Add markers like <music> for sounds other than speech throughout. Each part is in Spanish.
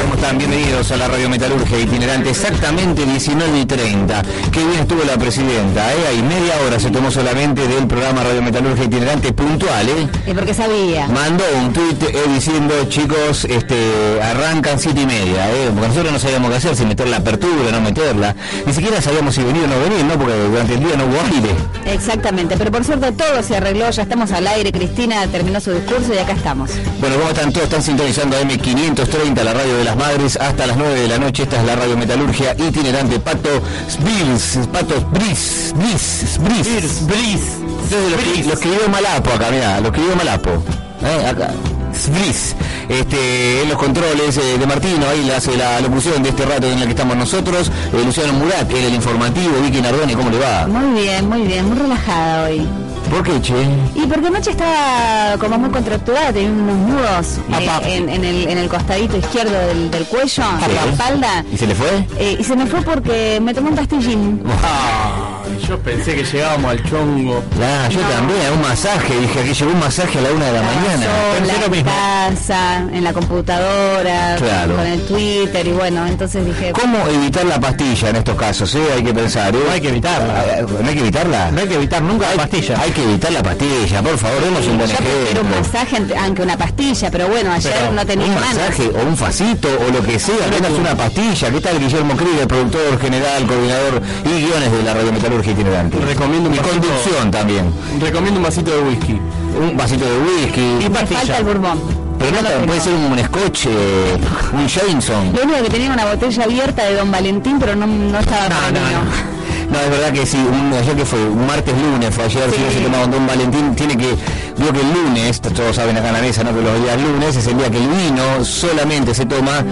¿Cómo están? Bienvenidos a la Radio Metalurgia itinerante, exactamente 19 y 30. Qué bien estuvo la presidenta, ¿eh? Ahí media hora se tomó solamente del programa Radio Metalurgia itinerante puntual, ¿eh? ¿Y porque sabía? Mandó un tuit eh, diciendo, chicos, este, arrancan siete y media, ¿eh? Porque nosotros no sabíamos qué hacer, si meter la apertura, no meterla. Ni siquiera sabíamos si venir o no venir, ¿no? Porque durante el día no hubo aire. Exactamente, pero por suerte todo se arregló, ya estamos al aire, Cristina terminó su discurso y acá estamos. Bueno, ¿cómo están todos? Están sintonizando M530, la radio de las madres, hasta las 9 de la noche. Esta es la radio metalurgia itinerante Pato Bills, Pato Bris, Bris, Bris, Bris. Lo escribió Malapo acá, mirá, lo escribió Malapo. ¿Eh? Acá. Bris. Este, en los controles eh, de Martino, ahí le hace la locución de este rato en el que estamos nosotros. Eh, Luciano Murat, en el informativo, Vicky Nardoni, ¿cómo le va? Muy bien, muy bien, muy relajada hoy. ¿Por qué, che? Y porque anoche estaba como muy contracturada, tenía unos nudos eh, en, en el, en el costadito izquierdo del, del cuello, en la espalda. ¿Y se le fue? Eh, y se me fue porque me tomé un pastillín. Ah, yo pensé que llegábamos al chongo. Ah, yo también, un masaje, dije aquí llegó un masaje a la una de la mañana. Pensé lo mismo. casa, en la computadora, Claro. con el Twitter y bueno, entonces dije, ¿Cómo evitar la pastilla en estos casos? eh? Hay que pensar. ¿eh? No hay que evitarla. Ah, ¿No hay que evitarla? No hay que evitar nunca la pastilla. Hay que evitar la pastilla, por favor, demos un buen yo prefiero un ejemplo. masaje aunque una pastilla, pero bueno, ayer Pero no tenía Un masaje o un facito o lo que sea, apenas una pastilla. ¿Qué tal Guillermo Krieger, productor general, coordinador y guiones de la Radio Metalurgia Itinerante? Recomiendo un Y vasito- conducción también. Recomiendo un vasito de whisky. Un vasito de whisky. Y pastilla. falta el bourbon. Pero no, puede ser un scotch, eh, un Jameson. Lo único que tenía una botella abierta de Don Valentín, pero no, no estaba No, para no, mí, no. No, es verdad que sí, un, ayer que fue, un martes lunes fue ayer, si no se tomaba Don Valentín, tiene que, digo que el lunes, todos saben acá en la mesa, ¿no? Que los días lunes es el día que el vino solamente se toma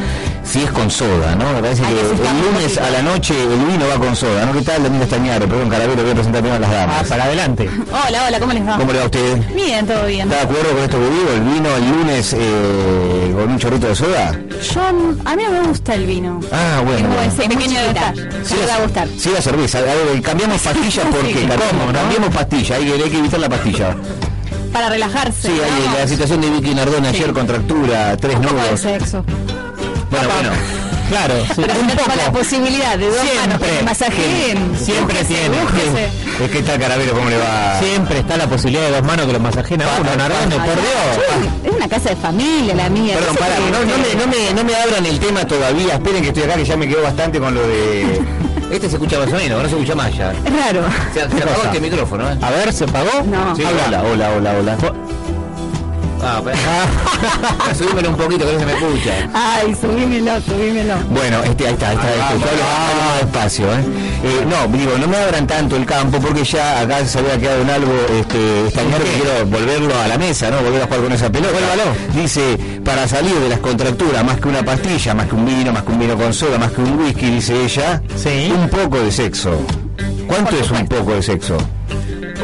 si es con soda, ¿no? Me parece que el lunes a la noche el vino va con soda, ¿no? ¿Qué tal, Domingo Estañaro? Perdón, Calavero, voy a presentar primero a las Ah, damas. para adelante. Hola, hola, ¿cómo les va? ¿Cómo le va a usted? Bien, todo bien. ¿Está de acuerdo con esto que digo? ¿El vino el lunes eh, con un chorrito de soda? Yo, a mí no me gusta el vino. Ah, bueno. Tengo ese pequeño detalle. Sí, me va a la- gustar. Sí, la cerveza. A ver, cambiamos <laughs> pastilla porque Sí, cambiamos, ¿cómo, no? cambiamos pastilla, hay que, hay que evitar la pastilla. Para relajarse. Sí, la situación de Vicky Nardone ayer, contractura, tres Un poco de nudos. sexo. Bueno, bueno. Claro, sí. Pero un tengo la poco. posibilidad de dos manos que masajeen. Siempre tiene. Es que está Caravero, ¿cómo le va? Siempre está la posibilidad de dos manos que lo masajen a uno, Nardone, por Dios. Sí, Es una casa de familia la mía. Perdón, no sé pará, qué- no, no me, no, me, no me abran el tema todavía, esperen que estoy acá que ya me quedo bastante con lo de... Este se escucha más o menos, no se escucha más ya. Es raro. Se, se apagó este micrófono, ¿eh? A ver, ¿se pagó? No. Sí, hola, hola, hola, hola. Ah. <laughs> Subímelo un poquito que no se me escucha. Ay, subímelo, subímelo. Bueno, este, ahí está, ahí está, hablo- hablo más despacio, ¿eh? Eh, No, digo, no me abran tanto el campo porque ya acá se había quedado en algo este, estañar que quiero volverlo a la mesa, ¿no? Volver a jugar con esa pelota. Dice, para salir de las contracturas, más que una pastilla, más que un vino, más que un vino con soda, más que un whisky, dice ella, Sí. un poco de sexo. ¿Cuánto es un poco de sexo?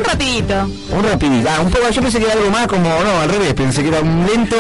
Rapidito. Un rapidito. Ah, un poco, yo pensé que era algo más como, no, al revés, pensé que era un lento,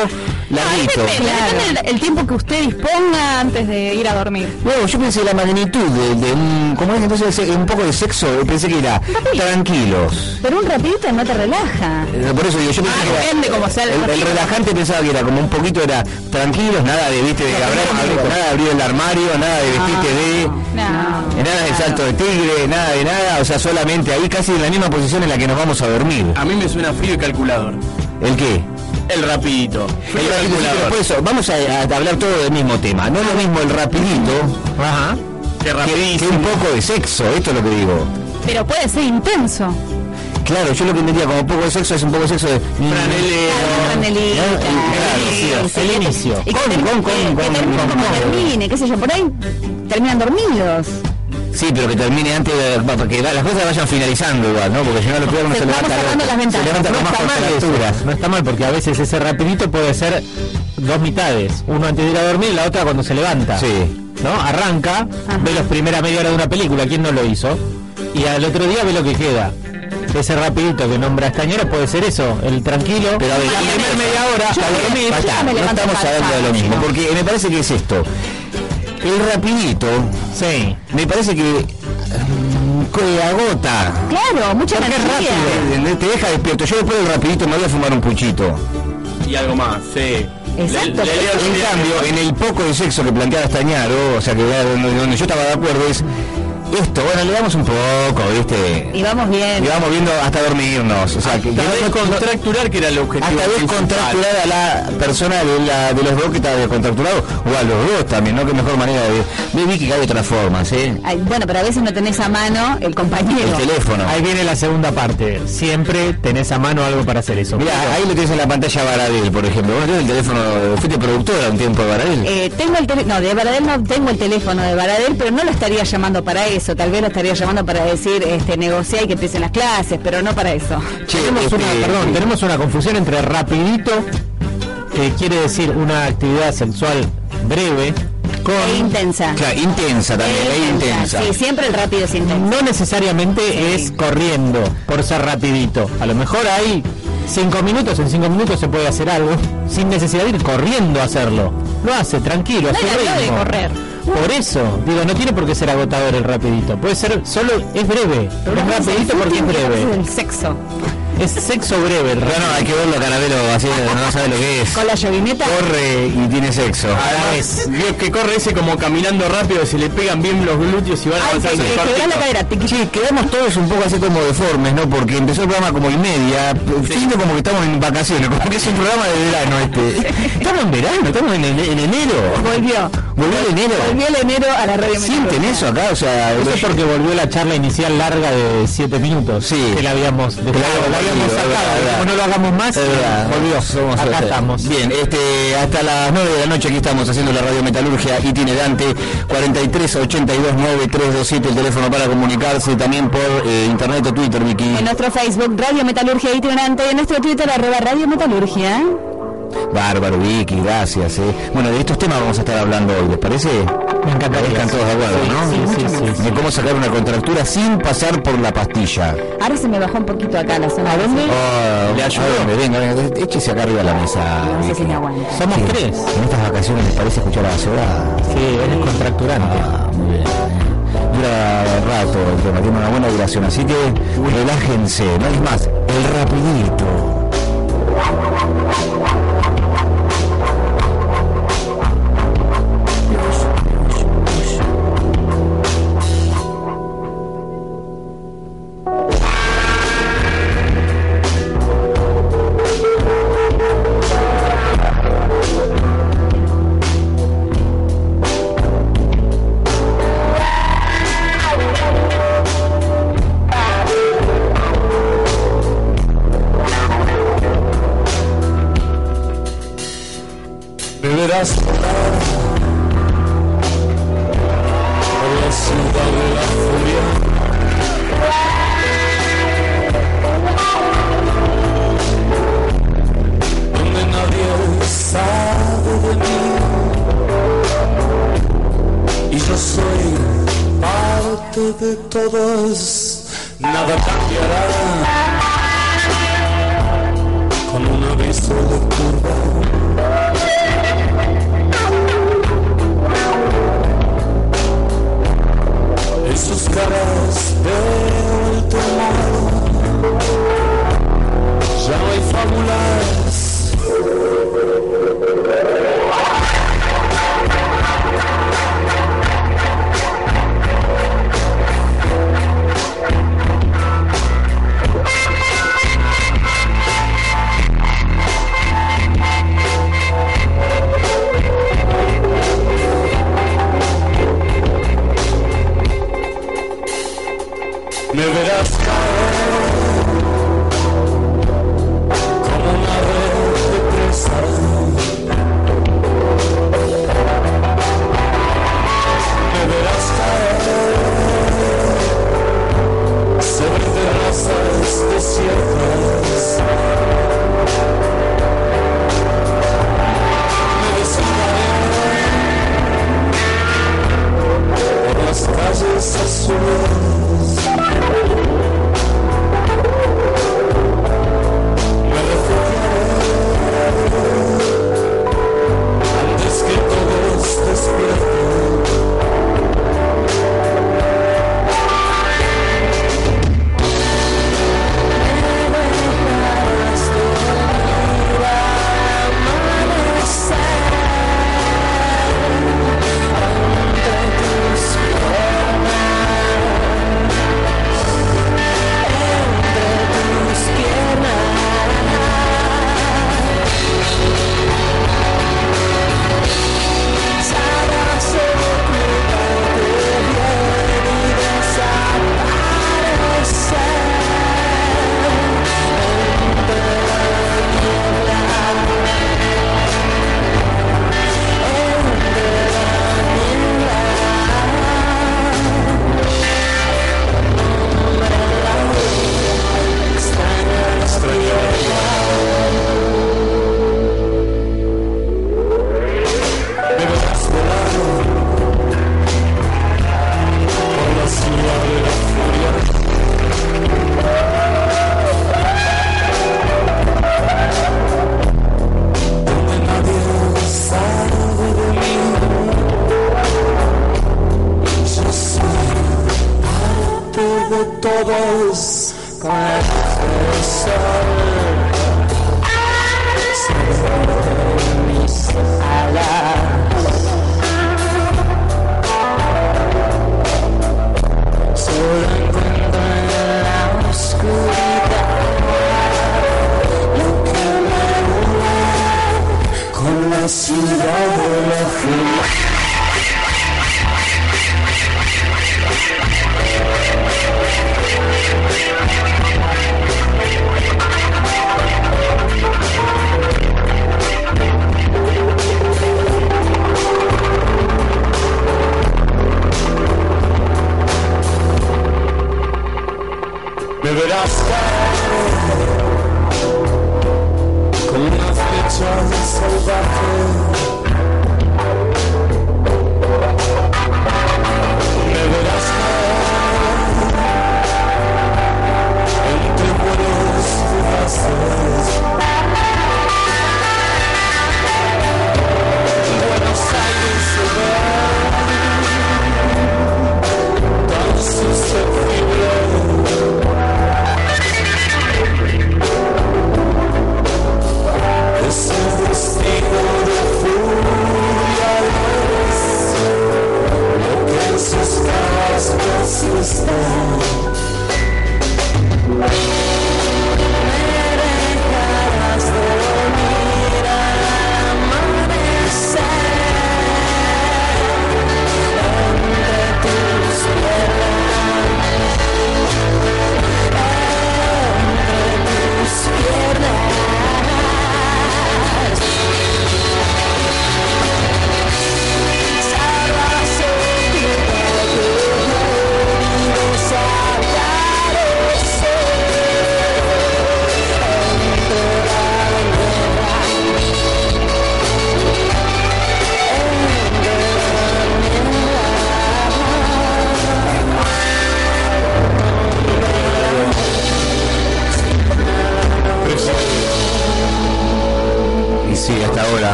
larguito. Depende, depende el, el tiempo que usted disponga antes de ir a dormir. Luego yo pensé la magnitud de, de un, como es entonces eh, un poco de sexo, pensé que era tranquilos. Pero un rapidito no te relaja. Eh, Por eso digo, yo pensé Ah, que era- depende cómo sea el el, el ratito. relajante pensaba que era como un poquito era tranquilos, nada de viste de abrir, abrir- nada de abrir el armario, nada de vestirte de No. nada de salto de tigre, nada de nada, o sea, solamente ahí casi en la misma posición en la que nos vamos a dormir. A mí me suena frío y calculador. ¿El qué? El rapidito. El rapidito, por eso, vamos a, a hablar todo del mismo tema. No es lo mismo el rapidito Ajá. Que, que rapidísimo. un poco de sexo, esto es lo que digo. Pero puede ser intenso. Claro, yo lo que entendía como poco de sexo es un poco de sexo de... Franelero. Sí, el que- inicio. Que, Con, con, con, que con, con. termine, qué sé yo, por ahí terminan dormidos. Sí, pero que termine antes, de, para que las cosas vayan finalizando igual, ¿no? Porque si no lo peor no se, se levanta. Las se levanta no con más mal No está mal porque a veces ese rapidito puede ser dos mitades, uno antes de ir a dormir y la otra cuando se levanta. Sí. ¿No? Arranca, ve los primera media hora de una película, ¿quién no lo hizo? Y al otro día ve lo que queda ese rapidito que nombra Estañero puede ser eso, el tranquilo. Pero a ver, la primera media hora a dormir. no estamos hablando de lo mismo, porque me parece que es esto. El rapidito, sí, me parece que que agota. Claro, mucha energía. rápido, te deja despierto. Yo después del rapidito me voy a fumar un puchito. Y algo más, sí. Exacto. en cambio, en el poco de sexo que planteaba Estañaro, o sea que donde yo estaba de acuerdo es esto, bueno, le damos un poco, ¿viste? Y vamos bien. Y vamos viendo hasta dormirnos. O sea, que, descontracturar, que era el objetivo. Hasta descontracturar a la persona de, la, de los dos que está descontracturado, o a los dos también, ¿no? Que mejor manera de. Vi que hay otras formas, ¿eh? bueno, pero a veces no tenés a mano el compañero. El teléfono. Ahí viene la segunda parte. Siempre tenés a mano algo para hacer eso. Mira, ahí lo tienes en la pantalla Baradel, por ejemplo. Bueno, tienes el teléfono. ¿Fuiste productora un tiempo de Baradel? Eh, tengo el teléfono. No, de Baradel no tengo el teléfono de Baradel, pero no lo estaría llamando para eso tal vez lo estaría llamando para decir este negociar y que empiecen las clases, pero no para eso. tenemos, este, una, perdón, tenemos una confusión entre rapidito, que quiere decir una actividad sexual breve, con... E intensa. Claro, intensa también, e intensa. Sí, siempre el rápido es intenso. No necesariamente es corriendo por ser rapidito. A lo mejor hay cinco minutos, en cinco minutos se puede hacer algo sin necesidad de ir corriendo a hacerlo. Lo hace tranquilo, a su ritmo. de correr. Por eso, digo, no tiene por qué ser agotador el rapidito. Puede ser solo, es breve. Pero es rapidito porque es breve. El sexo. Es sexo breve. No, no, hay que verlo Carabelo, así no sabe lo que es. Con la llovineta. Corre y tiene sexo. Además, Dios que corre ese como caminando rápido, se le pegan bien los glúteos y van avanzando. Que, la cadera. Sí, quedamos todos un poco así como deformes, ¿no? Porque empezó el programa como y media, siendo como que estamos en vacaciones, como que es un programa de verano este. Estamos en verano, estamos en, enero. Volvió. Volvió el enero. Volvió el enero a la radio. ¿Sienten eso acá? O sea, eso es porque volvió la charla inicial larga de 7 minutos. Sí. Que la habíamos no lo hagamos más, volvió. Acá estamos. Bien, este, hasta las 9 de la noche aquí estamos haciendo la radio metalurgia itinerante 43 82 9327 el teléfono para comunicarse también por eh, internet o Twitter, Vicky. En nuestro Facebook Radio Metalurgia itinerante y en nuestro Twitter arroba Radio Metalurgia. Bárbaro, Vicky, gracias. Eh. Bueno, de estos temas vamos a estar hablando hoy, ¿les parece? Me encantaría. Están todos de acuerdo, ¿no? Sí, sí, sí, De cómo sacar una contractura sin pasar por la pastilla. Ahora se me bajó un poquito acá la zona. ¿A dónde? Oh, ¿Le ayudo? Venga, venga, échese acá arriba la mesa. No sé si me aguanta. Somos tres. En estas vacaciones les parece escuchar a la ciudad. Sí, es descontracturante. Ah, muy bien. Dura rato el tema, tiene una buena duración, así que relájense, no hay más, el rapidito. todo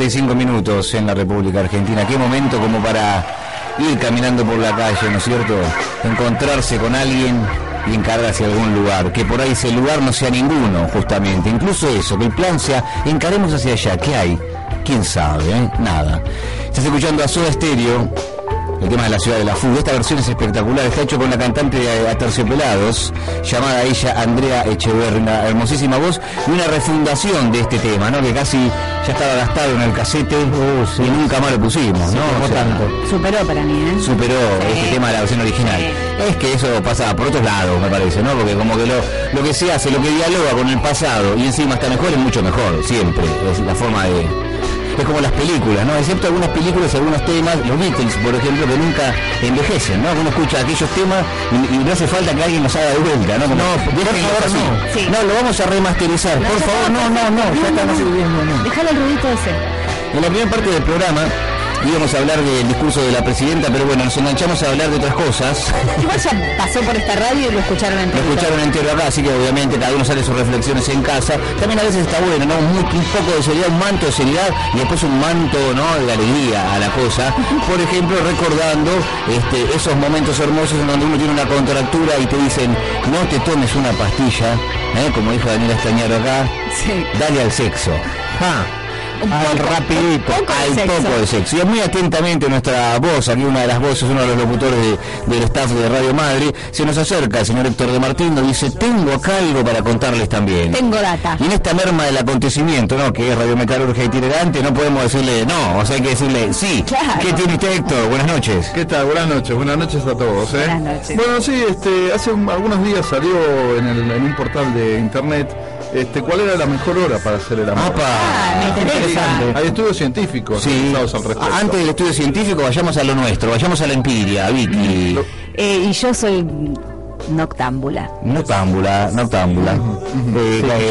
45 minutos en la República Argentina. Qué momento como para ir caminando por la calle, ¿no es cierto? Encontrarse con alguien y encarar hacia algún lugar. Que por ahí ese lugar no sea ninguno, justamente. Incluso eso, que el plan sea, encaremos hacia allá. ¿Qué hay? ¿Quién sabe? eh? Nada. Estás escuchando a Soda Stereo, el tema de la ciudad de la fuga. Esta versión es espectacular, está hecho con la cantante de Aterciopelados, llamada ella Andrea Echeverri, una hermosísima voz, y una refundación de este tema, ¿no? Que casi ya estaba gastado en el casete y nunca más lo pusimos, ¿no? O sea, Superó para mí, ¿eh? superó este tema de la versión original. Es que eso pasa por otros lados, me parece, ¿no? Porque como que lo, lo que se hace, lo que dialoga con el pasado y encima está mejor, es mucho mejor, siempre. Es la forma de... Es como las películas, ¿no? Excepto algunas películas y algunos temas, los Beatles, por ejemplo, que nunca envejecen, ¿no? Uno escucha aquellos temas y, y no hace falta que alguien los haga de vuelta, ¿no? Como, no, por favor, así. no. Sí. No, lo vamos a remasterizar, por favor, no, no, no, ya está, no no, no. Déjale el ruidito ese. En la primera parte del programa íbamos a hablar del discurso de la presidenta, pero bueno, nos enganchamos a hablar de otras cosas. <laughs> Igual ya pasó por esta radio y lo escucharon Lo entero. escucharon entero acá, así que obviamente cada uno sale sus reflexiones en casa. También a veces está bueno, ¿no? Un, un poco de seriedad, un manto de seriedad y después un manto, ¿no? De alegría a la cosa. <laughs> Por ejemplo, recordando este, esos momentos hermosos en donde uno tiene una contractura y te dicen, no te tomes una pastilla, ¿eh? como dijo Daniela Estañaro acá, Sí. dale al sexo. Ah, Un al poco- rapidito, poco de al sexo. poco de sexo. Y muy atentamente nuestra voz, aquí una de las voces, uno de los locutores de- del staff de Radio Madre, se nos acerca el señor Héctor de Martín, nos dice, tengo acá algo para contarles también. Tengo data. Y en esta merma del acontecimiento, ¿no? Que es Radio Metalurgia itinerante, no podemos decirle no, o sea, hay que decirle sí. Claro. ¿Qué tiene usted, Héctor? Buenas noches. ¿Qué tal? Buenas noches, buenas noches a todos. ¿eh? Buenas noches. Bueno, sí, este, hace un- algunos días salió en, el- en un portal de internet este, cuál era la mejor hora para hacer el amor. ¡Apa! Ah, me interesa. Hay estudios científicos Sí. realizados al respecto. A- Antes del estudio científico, vayamos a lo nuestro, vayamos a la empiria, Vicky. Eh, y yo soy noctámbula. Noctámbula, noctámbula. Eh, eh.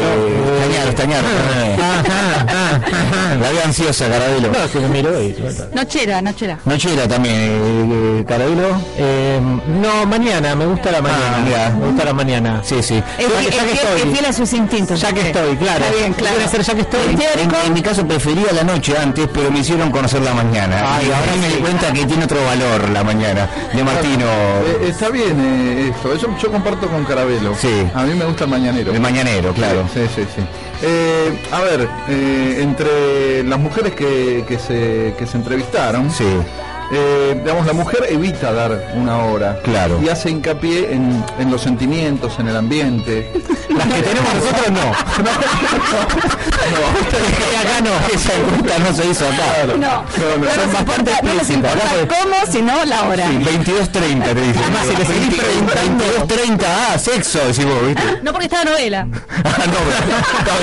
La veo ansiosa, Carabelo. No, se me miró y... Nochera, nochera. Nochera también, eh, eh, Carabelo. Eh, no, mañana, me gusta la mañana. Ah, ya. me gusta la mañana. Sí, sí. Es, Ya que- es ya que fiel- estoy. es fiel a sus instintos. Ya que estoy, claro. Está bien, claro. Ser ya que estoy. En, mi caso prefería la noche antes, pero me hicieron conocer la mañana. Ay, y ahora sí. me di cuenta que tiene otro valor la mañana. De Martino. Está bien eh, esto, es yo, yo comparto con Carabelo. Sí. A mí me gusta el mañanero. El mañanero, claro. Sí, sí, sí. Eh, a ver, eh, entre las mujeres que, que se, que se entrevistaron, Sí. Eh, digamos, la mujer evita dar una hora. Claro. Y hace hincapié en, en los sentimientos, en el ambiente. <laughs> Las que tenemos nosotros no. <laughs> <laughs> acá no, esa encuesta no se hizo acá. No, no, no, son bastante no les explícitas. fue- cómo, sino la hora. Sí, 22.30 te dicen. Además, si le seguís preguntando- 22.30, ah, sexo, decís vos, ¿viste? No porque estaba novela. Ah, no, está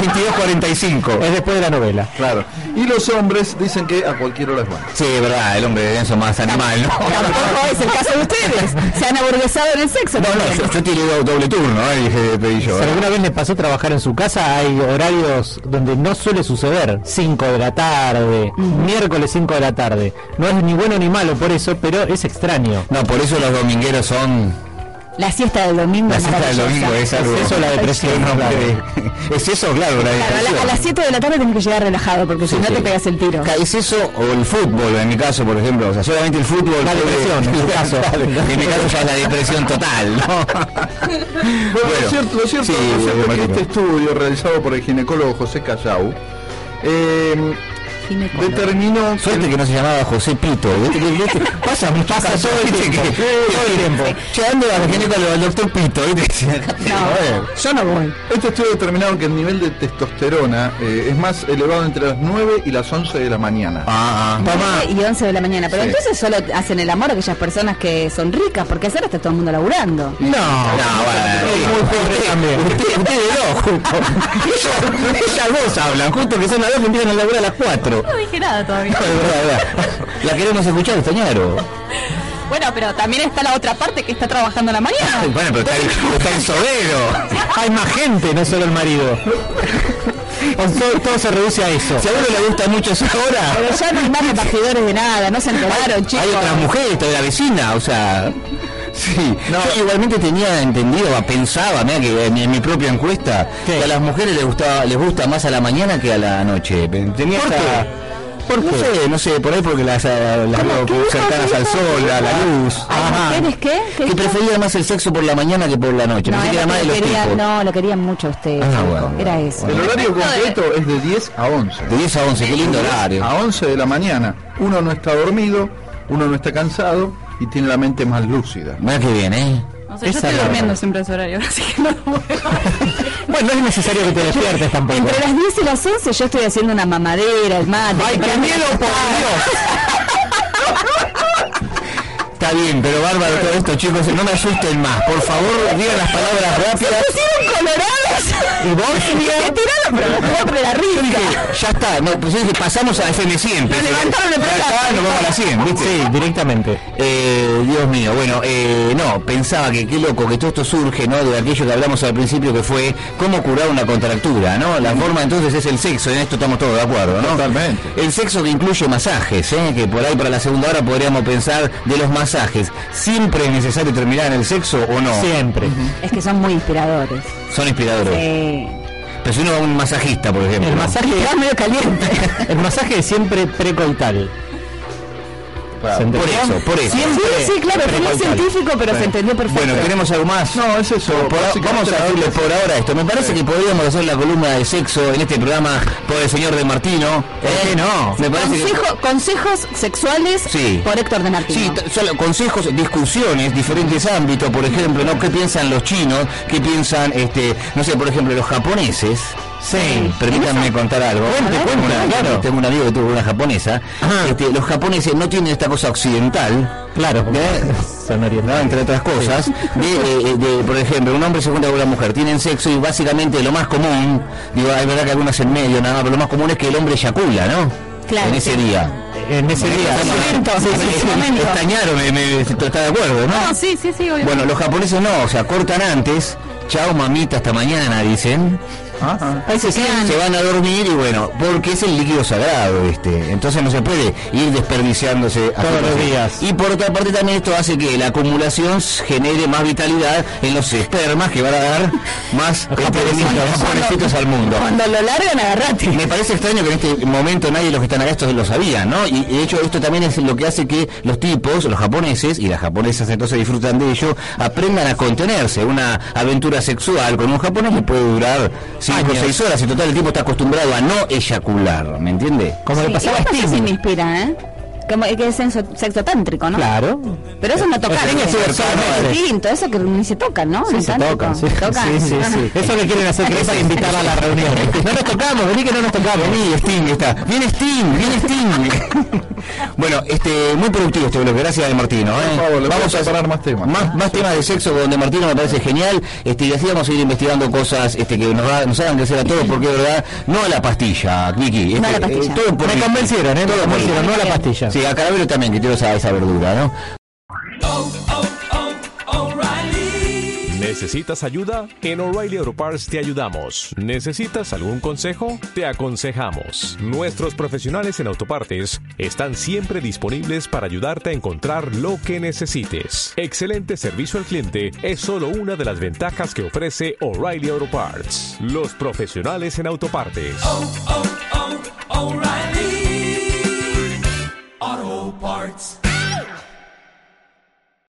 22.45. Es después de la novela. Claro. Y los hombres dicen que a cualquier hora es bueno. Sí, verdad, el hombre de denso más animal, ¿no? Tampoco es el caso de ustedes. Se han aburguesado en el sexo. No, no, yo, yo tiré do- doble turno, ¿eh? dije, pedí yo. Si ¿eh? alguna vez le pasó trabajar en su casa, hay horarios donde no suele suceder. 5 de la tarde, miércoles 5 de la tarde. No es ni bueno ni malo por eso, pero es extraño. No, por eso los domingueros son... La siesta del domingo. La es siesta del domingo es algo... Es eso la depresión, Es, un claro. es eso, claro, la Claro, a, la- depresión. a las 7 de la tarde tenés que llegar relajado porque si Sí, no sí. te pegas el tiro. ¿Es eso o el fútbol, en mi caso, por ejemplo? O sea, solamente el fútbol... La depresión, en tu <laughs> caso. en mi caso ya es la depresión total, ¿no? <laughs> Bueno, lo cierto, lo cierto, sí, lo cierto es que este estudio realizado por el ginecólogo José Callau eh, determinó Suerte que no se llamaba José Pito. ¿viste? Que- viste, Pasa, me pasa todo el tiempo. Todo el tiempo. Llegando a la ginecóloga al doctor Pito. ¿viste? No, yo no voy. Este estudio determinado que el nivel de testosterona eh, es más elevado entre las 9 y las 11 de la mañana. Ah, ah. 9 y 11 de la mañana. Pero Sí. entonces solo hacen el amor a aquellas personas que son ricas, porque hacer está todo el mundo laburando. No, no, bueno. muy pobre también. Usted, ustedes dos, justo. Ellas, dos hablan, justo que son las dos que empiezan a laburar a las No dije nada todavía. <laughs> No, verdad, verdad. La queremos escuchar, Estañaro. Bueno, pero también está la otra parte que está trabajando a la mañana. Bueno, pero está el, está el sobero. Hay más gente, no solo el marido. O todo, todo se reduce a eso. Si a uno le gusta mucho esa hora, Pero ya no hay más repartidores de nada, no se enteraron, chicos. hay otras mujeres, de la vecina, o sea. Sí, yo igualmente tenía entendido, pensaba, mira que en, en mi propia encuesta, ¿Qué? que a las mujeres les gustaba, les gusta más a la mañana que a la noche. Tenía ¿Por esta- qué? ¿Por no sé, no sé, por ahí porque las, eh, las veo ¿Qué cercanas ¿Qué al sol, a la luz. ¿Hay mujeres qué? ¿Qué Que prefería más el sexo por la mañana que por la noche. No, Pensé que era más de que los querían, tipos. no, lo querían mucho ustedes. Ah, chico. bueno, era bueno, eso. El horario completo es de 10 a 11. De 10 a 11, qué lindo horario. A 11 de la mañana. Uno no está dormido, uno no está cansado y tiene la mente más lúcida. Mira qué bien, ¿eh? No sé, yo estoy durmiendo siempre a ese horario, <laughs> así que no lo puedo. <laughs> Bueno, no es necesario que te despiertes tampoco. Entre las 10 y las 11 yo estoy haciendo una mamadera, el mate. ¡Ay, qué miedo, por pasta. <laughs> Está bien, pero bárbaro todo esto, chicos. No me asusten más. Por favor, digan las palabras rápidas. pusieron colorados. ¿Y vos? Me tiraron, pero mejor de la Yo dije, risa. ya está. No, pues yo dije, pasamos a FM 100. Nos levantaron el Acá programa. nos vamos a la 100, ¿viste? Sí, directamente. Eh, Dios mío, bueno, eh, no, pensaba que qué loco que todo esto surge, ¿no? De aquello que hablamos al principio que fue cómo curar una contractura, ¿no? La forma entonces es el sexo, en esto estamos todos de acuerdo, ¿no? Totalmente. El sexo que incluye masajes, ¿eh? Que por ahí para la segunda hora podríamos pensar de los masajes. ¿Siempre es necesario terminar en el sexo o no? Siempre. Es que son muy inspiradores. Son inspiradores. Eh, Pero si uno va a un masajista, por ejemplo. El ¿no? masaje quedás <laughs> medio caliente. El masaje es siempre precoital. Por eso, por eso. Siempre Sí, sí, claro, que no es científico, pero se entendió perfecto. Bueno, ¿tenemos algo más? No, es eso. Por- vamos a doble- por ahora esto. Me parece que podríamos hacer la columna de sexo en este programa por el señor de Martino. ¿Por qué no? Me parece que... Consejo- consejos sexuales Sí. por Héctor de Martino. Sí, solo consejos, discusiones, diferentes ámbitos, por ejemplo, ¿no? ¿Qué piensan los chinos? ¿Qué piensan, este, no sé, por ejemplo, los japoneses? Sí, permítanme contar algo. Cuente, Tengo cuente, una- claro. Tengo un amigo que tuvo una japonesa. Este, los japoneses no tienen esta cosa occidental. Claro, ¿eh? entre otras cosas, de, eh, de, por ejemplo, un hombre se junta con una mujer, tienen sexo y básicamente lo más común, digo, hay verdad que algunas en medio, nada más, pero lo más común es que el hombre eyacula, ¿no? Claro, en ese sí. día. En ese día. Sí, momento, sí, sí, sí, momento. Estañaro, me, me- está de acuerdo, ¿no? No, sí, sí, sí, obvio. Bueno, los japoneses no, o sea, cortan antes, chao mamita, hasta mañana, dicen. Ajá. Ahí se quedan. se van a dormir y bueno, porque es el líquido sagrado este, entonces no se puede ir desperdiciándose Todos los días. Y por otra parte también esto hace que la acumulación genere más vitalidad en los espermas que van a dar más japonesitos. al mundo. Cuando lo largan, agarrate. Me parece extraño que en este momento nadie de los que están acá esto lo sabían, ¿no? Y de hecho esto también es lo que hace que los tipos, los japoneses y las japonesas entonces disfrutan de ello, aprendan a contenerse. Una aventura sexual con un japonés le puede durar 5 o Años. 6 horas y total el tipo está acostumbrado a no eyacular, ¿me entiende? Como le pasaba a igual no sé si Sting. me inspira, ¿eh? Como que es sexo, sexo tántrico, ¿no? Claro. Pero eso no toca. Sting es distinto, eso que ni se toca, ¿no? Sí, se tocan, sí, Tocan. sí, sí, sí. <laughs> Eso le quieren hacer creer para invitarla a la reunión. No nos tocamos, vení que no nos tocamos. Vení, Sting está. Viene Sting, viene Sting. <laughs> bueno, este, muy productivo este bloque, gracias de Martino. ¿eh? Por favor, voy a preparar más temas. Más, más temas de sexo con De Martino me parece genial. Este, y así vamos a ir investigando cosas este, que nos, va- nos hagan crecer a todos, porque de verdad, no a la pastilla, Vicky. No a la Este, pastilla. todo por Me convencieron, ¿eh? Me Todo por convencieron, no a la pastilla. Sí, a Carabelo también, que tiene esa, esa verdura, ¿no? ¿Necesitas ayuda? En O'Reilly Auto Parts te ayudamos. ¿Necesitas algún consejo? Te aconsejamos. Nuestros profesionales en autopartes están siempre disponibles para ayudarte a encontrar lo que necesites. Excelente servicio al cliente es solo una de las ventajas que ofrece O'Reilly Auto Parts. Los profesionales en autopartes. O'Reilly